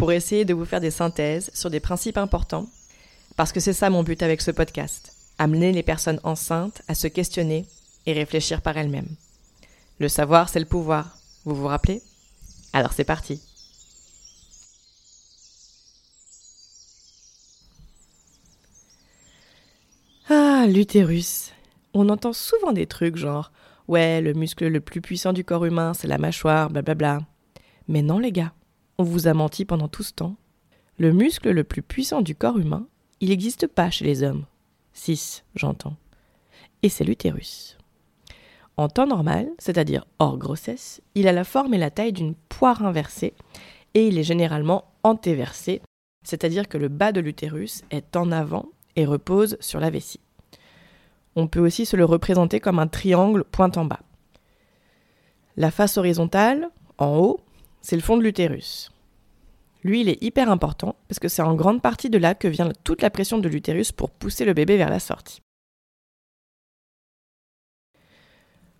pour essayer de vous faire des synthèses sur des principes importants, parce que c'est ça mon but avec ce podcast, amener les personnes enceintes à se questionner et réfléchir par elles-mêmes. Le savoir, c'est le pouvoir, vous vous rappelez? Alors c'est parti. Ah, l'utérus. On entend souvent des trucs genre Ouais, le muscle le plus puissant du corps humain, c'est la mâchoire, blablabla. Mais non, les gars, vous a menti pendant tout ce temps. Le muscle le plus puissant du corps humain, il n'existe pas chez les hommes. 6, j'entends. Et c'est l'utérus. En temps normal, c'est-à-dire hors grossesse, il a la forme et la taille d'une poire inversée et il est généralement antéversé, c'est-à-dire que le bas de l'utérus est en avant et repose sur la vessie. On peut aussi se le représenter comme un triangle point en bas. La face horizontale, en haut, c'est le fond de l'utérus. Lui, il est hyper important parce que c'est en grande partie de là que vient toute la pression de l'utérus pour pousser le bébé vers la sortie.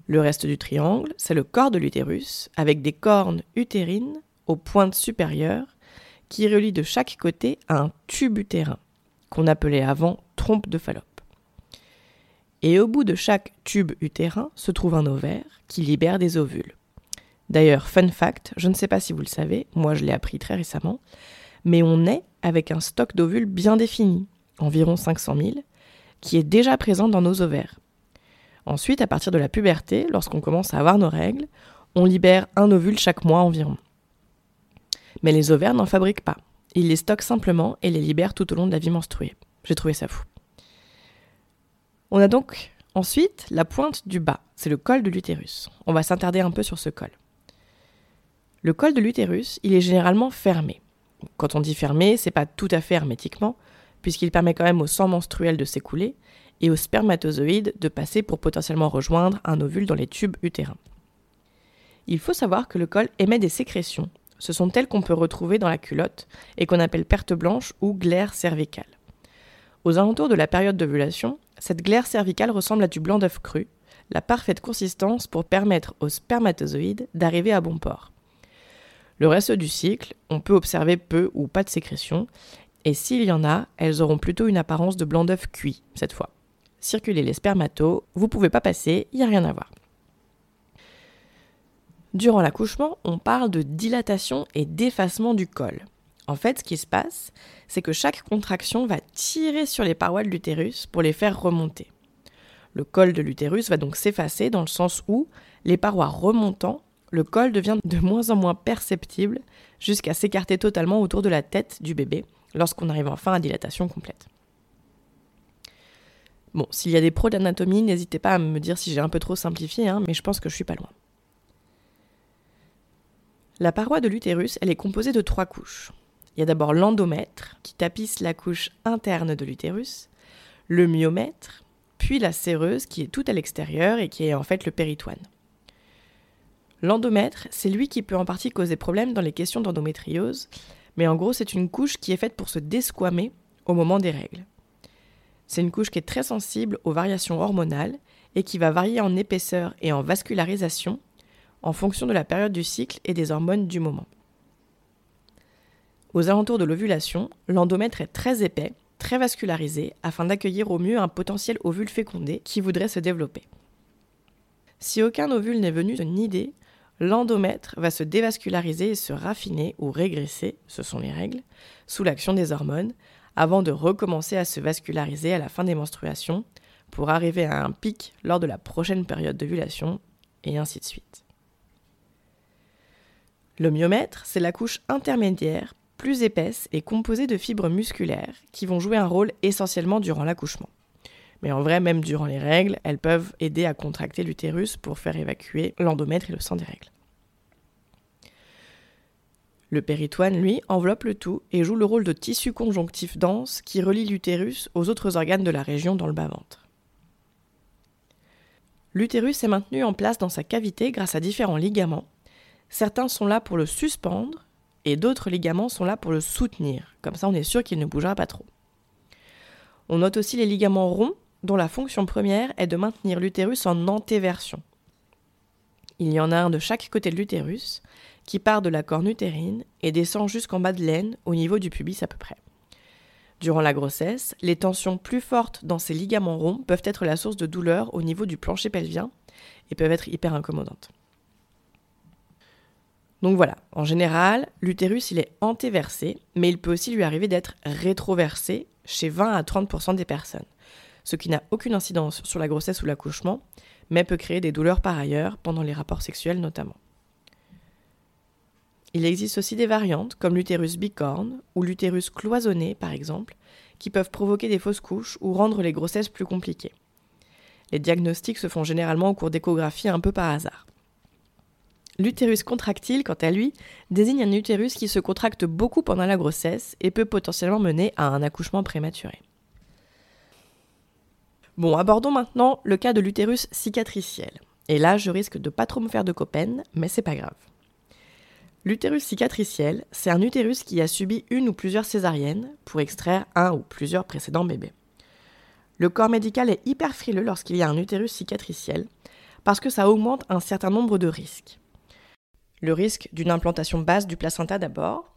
Le reste du triangle, c'est le corps de l'utérus avec des cornes utérines aux pointes supérieures qui relient de chaque côté un tube utérin qu'on appelait avant trompe de Fallope. Et au bout de chaque tube utérin se trouve un ovaire qui libère des ovules. D'ailleurs, fun fact, je ne sais pas si vous le savez, moi je l'ai appris très récemment, mais on est avec un stock d'ovules bien défini, environ 500 000, qui est déjà présent dans nos ovaires. Ensuite, à partir de la puberté, lorsqu'on commence à avoir nos règles, on libère un ovule chaque mois environ. Mais les ovaires n'en fabriquent pas. Ils les stockent simplement et les libèrent tout au long de la vie menstruée. J'ai trouvé ça fou. On a donc ensuite la pointe du bas, c'est le col de l'utérus. On va s'attarder un peu sur ce col. Le col de l'utérus, il est généralement fermé. Quand on dit fermé, c'est pas tout à fait hermétiquement, puisqu'il permet quand même au sang menstruel de s'écouler et aux spermatozoïdes de passer pour potentiellement rejoindre un ovule dans les tubes utérins. Il faut savoir que le col émet des sécrétions ce sont elles qu'on peut retrouver dans la culotte et qu'on appelle perte blanche ou glaire cervicale. Aux alentours de la période d'ovulation, cette glaire cervicale ressemble à du blanc d'œuf cru, la parfaite consistance pour permettre aux spermatozoïdes d'arriver à bon port. Le reste du cycle, on peut observer peu ou pas de sécrétion, et s'il y en a, elles auront plutôt une apparence de blanc d'œuf cuit cette fois. Circuler les spermatos, vous pouvez pas passer, il n'y a rien à voir. Durant l'accouchement, on parle de dilatation et d'effacement du col. En fait, ce qui se passe, c'est que chaque contraction va tirer sur les parois de l'utérus pour les faire remonter. Le col de l'utérus va donc s'effacer dans le sens où, les parois remontant, le col devient de moins en moins perceptible jusqu'à s'écarter totalement autour de la tête du bébé lorsqu'on arrive enfin à dilatation complète. Bon, s'il y a des pros d'anatomie, n'hésitez pas à me dire si j'ai un peu trop simplifié, hein, mais je pense que je suis pas loin. La paroi de l'utérus, elle est composée de trois couches. Il y a d'abord l'endomètre, qui tapisse la couche interne de l'utérus, le myomètre, puis la séreuse, qui est toute à l'extérieur et qui est en fait le péritoine. L'endomètre, c'est lui qui peut en partie causer problème dans les questions d'endométriose, mais en gros, c'est une couche qui est faite pour se desquamer au moment des règles. C'est une couche qui est très sensible aux variations hormonales et qui va varier en épaisseur et en vascularisation en fonction de la période du cycle et des hormones du moment. Aux alentours de l'ovulation, l'endomètre est très épais, très vascularisé, afin d'accueillir au mieux un potentiel ovule fécondé qui voudrait se développer. Si aucun ovule n'est venu se nider, l'endomètre va se dévasculariser et se raffiner ou régresser, ce sont les règles, sous l'action des hormones, avant de recommencer à se vasculariser à la fin des menstruations, pour arriver à un pic lors de la prochaine période d'ovulation, et ainsi de suite. Le myomètre, c'est la couche intermédiaire, plus épaisse et composée de fibres musculaires qui vont jouer un rôle essentiellement durant l'accouchement. Mais en vrai, même durant les règles, elles peuvent aider à contracter l'utérus pour faire évacuer l'endomètre et le sang des règles. Le péritoine, lui, enveloppe le tout et joue le rôle de tissu conjonctif dense qui relie l'utérus aux autres organes de la région dans le bas-ventre. L'utérus est maintenu en place dans sa cavité grâce à différents ligaments. Certains sont là pour le suspendre et d'autres ligaments sont là pour le soutenir. Comme ça, on est sûr qu'il ne bougera pas trop. On note aussi les ligaments ronds dont la fonction première est de maintenir l'utérus en antéversion. Il y en a un de chaque côté de l'utérus qui part de la corne utérine et descend jusqu'en bas de l'aine, au niveau du pubis à peu près. Durant la grossesse, les tensions plus fortes dans ces ligaments ronds peuvent être la source de douleur au niveau du plancher pelvien et peuvent être hyper incommodantes. Donc voilà, en général, l'utérus il est antéversé, mais il peut aussi lui arriver d'être rétroversé chez 20 à 30% des personnes, ce qui n'a aucune incidence sur la grossesse ou l'accouchement, mais peut créer des douleurs par ailleurs, pendant les rapports sexuels notamment. Il existe aussi des variantes, comme l'utérus bicorne ou l'utérus cloisonné par exemple, qui peuvent provoquer des fausses couches ou rendre les grossesses plus compliquées. Les diagnostics se font généralement au cours d'échographies un peu par hasard. L'utérus contractile, quant à lui, désigne un utérus qui se contracte beaucoup pendant la grossesse et peut potentiellement mener à un accouchement prématuré. Bon, abordons maintenant le cas de l'utérus cicatriciel. Et là, je risque de pas trop me faire de copaines, mais c'est pas grave. L'utérus cicatriciel, c'est un utérus qui a subi une ou plusieurs césariennes pour extraire un ou plusieurs précédents bébés. Le corps médical est hyper frileux lorsqu'il y a un utérus cicatriciel parce que ça augmente un certain nombre de risques. Le risque d'une implantation basse du placenta d'abord,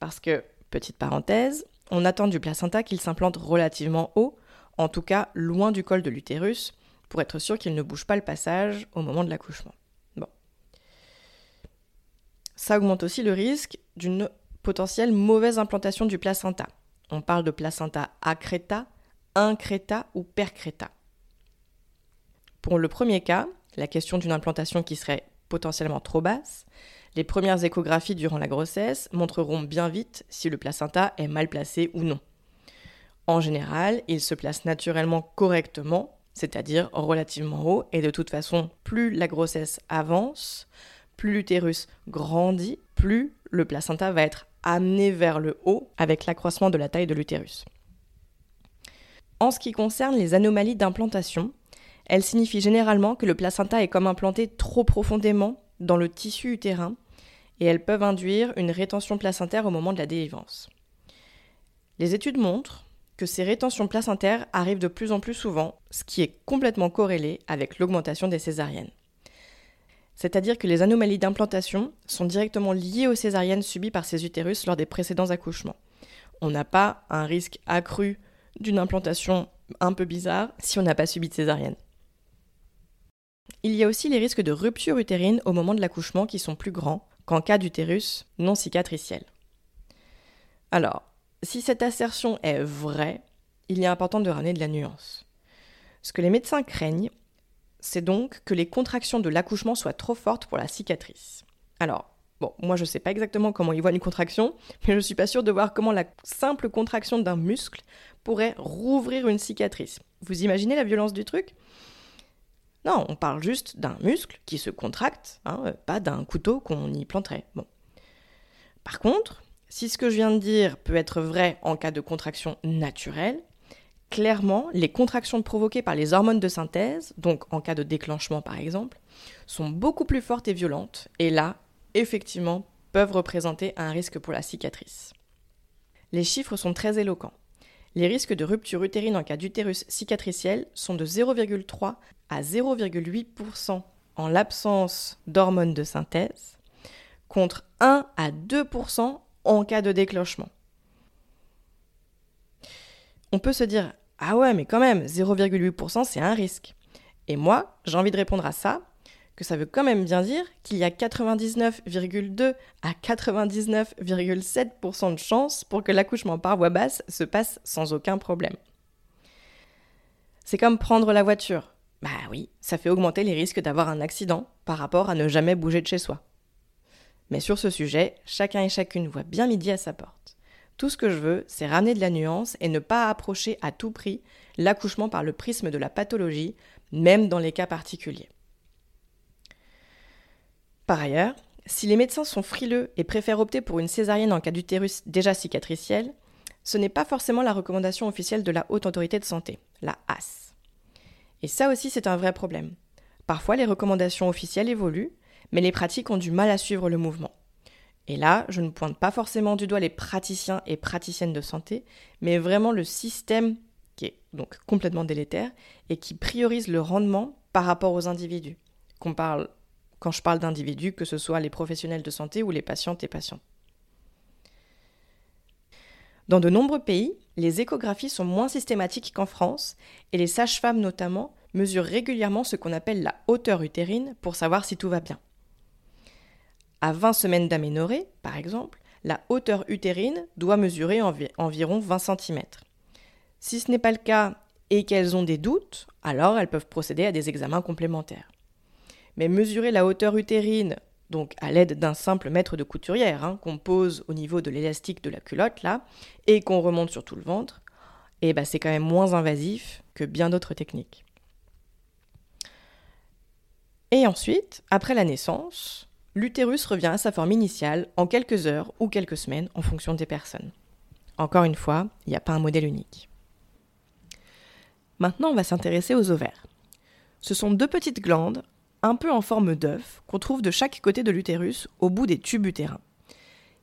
parce que, petite parenthèse, on attend du placenta qu'il s'implante relativement haut, en tout cas loin du col de l'utérus, pour être sûr qu'il ne bouge pas le passage au moment de l'accouchement. Ça augmente aussi le risque d'une potentielle mauvaise implantation du placenta. On parle de placenta accreta, increta ou percreta. Pour le premier cas, la question d'une implantation qui serait potentiellement trop basse, les premières échographies durant la grossesse montreront bien vite si le placenta est mal placé ou non. En général, il se place naturellement correctement, c'est-à-dire relativement haut, et de toute façon, plus la grossesse avance, plus l'utérus grandit, plus le placenta va être amené vers le haut avec l'accroissement de la taille de l'utérus. En ce qui concerne les anomalies d'implantation, elles signifient généralement que le placenta est comme implanté trop profondément dans le tissu utérin et elles peuvent induire une rétention placentaire au moment de la délivrance. Les études montrent que ces rétentions placentaires arrivent de plus en plus souvent, ce qui est complètement corrélé avec l'augmentation des césariennes. C'est-à-dire que les anomalies d'implantation sont directement liées aux césariennes subies par ces utérus lors des précédents accouchements. On n'a pas un risque accru d'une implantation un peu bizarre si on n'a pas subi de césarienne. Il y a aussi les risques de rupture utérine au moment de l'accouchement qui sont plus grands qu'en cas d'utérus non cicatriciel. Alors, si cette assertion est vraie, il est important de ramener de la nuance. Ce que les médecins craignent, c'est donc que les contractions de l'accouchement soient trop fortes pour la cicatrice. Alors, bon, moi je ne sais pas exactement comment ils voient une contraction, mais je suis pas sûre de voir comment la simple contraction d'un muscle pourrait rouvrir une cicatrice. Vous imaginez la violence du truc? Non, on parle juste d'un muscle qui se contracte, hein, pas d'un couteau qu'on y planterait. Bon. Par contre, si ce que je viens de dire peut être vrai en cas de contraction naturelle, clairement, les contractions provoquées par les hormones de synthèse, donc en cas de déclenchement par exemple, sont beaucoup plus fortes et violentes, et là, effectivement, peuvent représenter un risque pour la cicatrice. Les chiffres sont très éloquents. Les risques de rupture utérine en cas d'utérus cicatriciel sont de 0,3 à 0,8% en l'absence d'hormones de synthèse, contre 1 à 2% en cas de déclenchement. On peut se dire ah ouais, mais quand même, 0,8%, c'est un risque. Et moi, j'ai envie de répondre à ça, que ça veut quand même bien dire qu'il y a 99,2 à 99,7% de chances pour que l'accouchement par voie basse se passe sans aucun problème. C'est comme prendre la voiture. Bah oui, ça fait augmenter les risques d'avoir un accident par rapport à ne jamais bouger de chez soi. Mais sur ce sujet, chacun et chacune voit bien midi à sa porte. Tout ce que je veux, c'est ramener de la nuance et ne pas approcher à tout prix l'accouchement par le prisme de la pathologie, même dans les cas particuliers. Par ailleurs, si les médecins sont frileux et préfèrent opter pour une césarienne en cas d'utérus déjà cicatriciel, ce n'est pas forcément la recommandation officielle de la Haute Autorité de Santé, la HAS. Et ça aussi, c'est un vrai problème. Parfois, les recommandations officielles évoluent, mais les pratiques ont du mal à suivre le mouvement. Et là, je ne pointe pas forcément du doigt les praticiens et praticiennes de santé, mais vraiment le système qui est donc complètement délétère et qui priorise le rendement par rapport aux individus. Quand je parle d'individus, que ce soit les professionnels de santé ou les patientes et patients. Dans de nombreux pays, les échographies sont moins systématiques qu'en France et les sages-femmes notamment mesurent régulièrement ce qu'on appelle la hauteur utérine pour savoir si tout va bien. À 20 semaines d'aménorrhée, par exemple, la hauteur utérine doit mesurer environ 20 cm. Si ce n'est pas le cas et qu'elles ont des doutes, alors elles peuvent procéder à des examens complémentaires. Mais mesurer la hauteur utérine, donc à l'aide d'un simple mètre de couturière, hein, qu'on pose au niveau de l'élastique de la culotte là, et qu'on remonte sur tout le ventre, eh ben c'est quand même moins invasif que bien d'autres techniques. Et ensuite, après la naissance, l'utérus revient à sa forme initiale en quelques heures ou quelques semaines en fonction des personnes. Encore une fois, il n'y a pas un modèle unique. Maintenant, on va s'intéresser aux ovaires. Ce sont deux petites glandes, un peu en forme d'œuf, qu'on trouve de chaque côté de l'utérus, au bout des tubes utérins.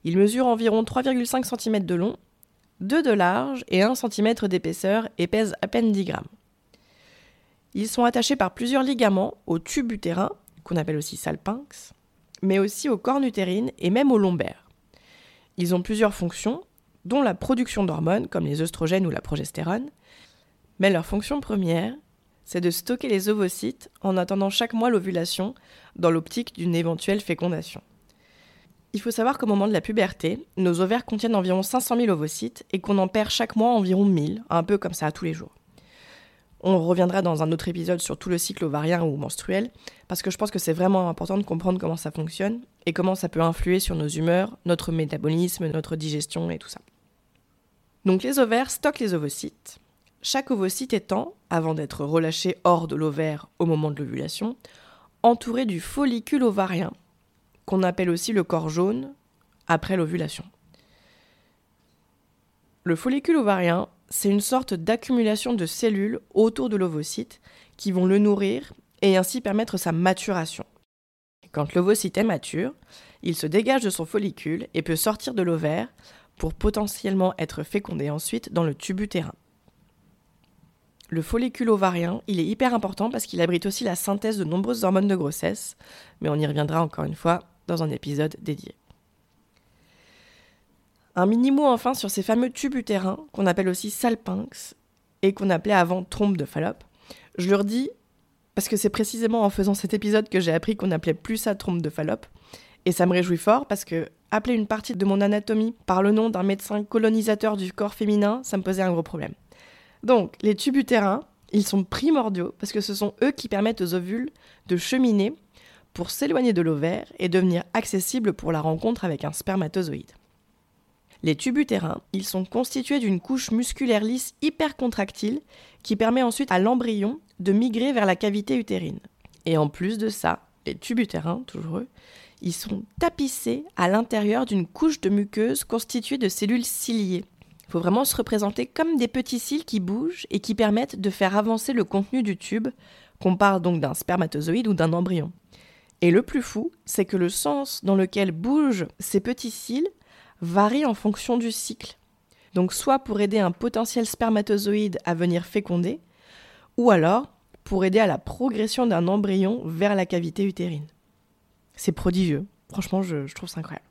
Ils mesurent environ 3,5 cm de long, 2 de large et 1 cm d'épaisseur et pèsent à peine 10 grammes. Ils sont attachés par plusieurs ligaments au tube utérin, qu'on appelle aussi salpinx, mais aussi aux cornes utérines et même aux lombaires. Ils ont plusieurs fonctions, dont la production d'hormones comme les œstrogènes ou la progestérone, mais leur fonction première, c'est de stocker les ovocytes en attendant chaque mois l'ovulation dans l'optique d'une éventuelle fécondation. Il faut savoir qu'au moment de la puberté, nos ovaires contiennent environ 500 000 ovocytes et qu'on en perd chaque mois environ 1000, un peu comme ça tous les jours. On reviendra dans un autre épisode sur tout le cycle ovarien ou menstruel, parce que je pense que c'est vraiment important de comprendre comment ça fonctionne et comment ça peut influer sur nos humeurs, notre métabolisme, notre digestion et tout ça. Donc les ovaires stockent les ovocytes, chaque ovocyte étant, avant d'être relâché hors de l'ovaire au moment de l'ovulation, entouré du follicule ovarien, qu'on appelle aussi le corps jaune, après l'ovulation. Le follicule ovarien, c'est une sorte d'accumulation de cellules autour de l'ovocyte qui vont le nourrir et ainsi permettre sa maturation. Quand l'ovocyte est mature, il se dégage de son follicule et peut sortir de l'ovaire pour potentiellement être fécondé ensuite dans le tube utérin. Le follicule ovarien, il est hyper important parce qu'il abrite aussi la synthèse de nombreuses hormones de grossesse, mais on y reviendra encore une fois dans un épisode dédié. Un mini mot enfin sur ces fameux tubes utérins qu'on appelle aussi salpinx et qu'on appelait avant trompe de Fallope. Je leur dis parce que c'est précisément en faisant cet épisode que j'ai appris qu'on appelait plus ça trompe de Fallope et ça me réjouit fort parce que appeler une partie de mon anatomie par le nom d'un médecin colonisateur du corps féminin, ça me posait un gros problème. Donc, les tubes utérins, ils sont primordiaux parce que ce sont eux qui permettent aux ovules de cheminer pour s'éloigner de l'ovaire et devenir accessibles pour la rencontre avec un spermatozoïde. Les tubes utérins, ils sont constitués d'une couche musculaire lisse hyper contractile qui permet ensuite à l'embryon de migrer vers la cavité utérine. Et en plus de ça, les tubes utérins, toujours eux, ils sont tapissés à l'intérieur d'une couche de muqueuse constituée de cellules ciliées il faut vraiment se représenter comme des petits cils qui bougent et qui permettent de faire avancer le contenu du tube, qu'on parle donc d'un spermatozoïde ou d'un embryon. Et le plus fou, c'est que le sens dans lequel bougent ces petits cils varie en fonction du cycle. Donc soit pour aider un potentiel spermatozoïde à venir féconder, ou alors pour aider à la progression d'un embryon vers la cavité utérine. C'est prodigieux. Franchement, je, trouve ça incroyable.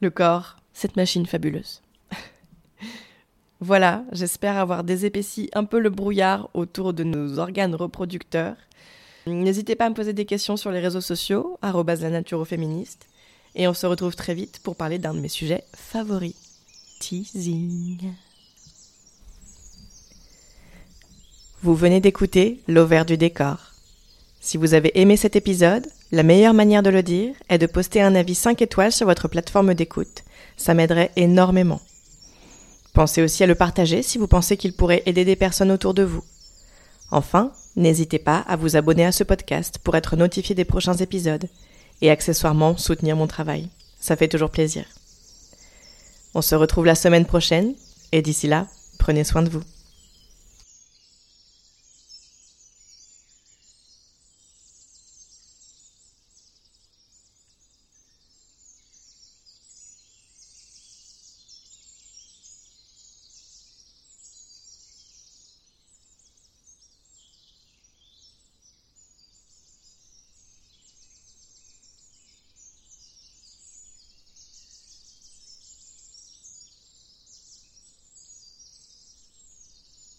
Le corps, cette machine fabuleuse. voilà, j'espère avoir désépaissi un peu le brouillard autour de nos organes reproducteurs. N'hésitez pas à me poser des questions sur les réseaux sociaux, la nature féministe. Et on se retrouve très vite pour parler d'un de mes sujets favoris. Teasing. Vous venez d'écouter L'Auvert du décor. Si vous avez aimé cet épisode, la meilleure manière de le dire est de poster un avis 5 étoiles sur votre plateforme d'écoute ça m'aiderait énormément. Pensez aussi à le partager si vous pensez qu'il pourrait aider des personnes autour de vous. Enfin, n'hésitez pas à vous abonner à ce podcast pour être notifié des prochains épisodes et accessoirement soutenir mon travail. Ça fait toujours plaisir. On se retrouve la semaine prochaine et d'ici là, prenez soin de vous.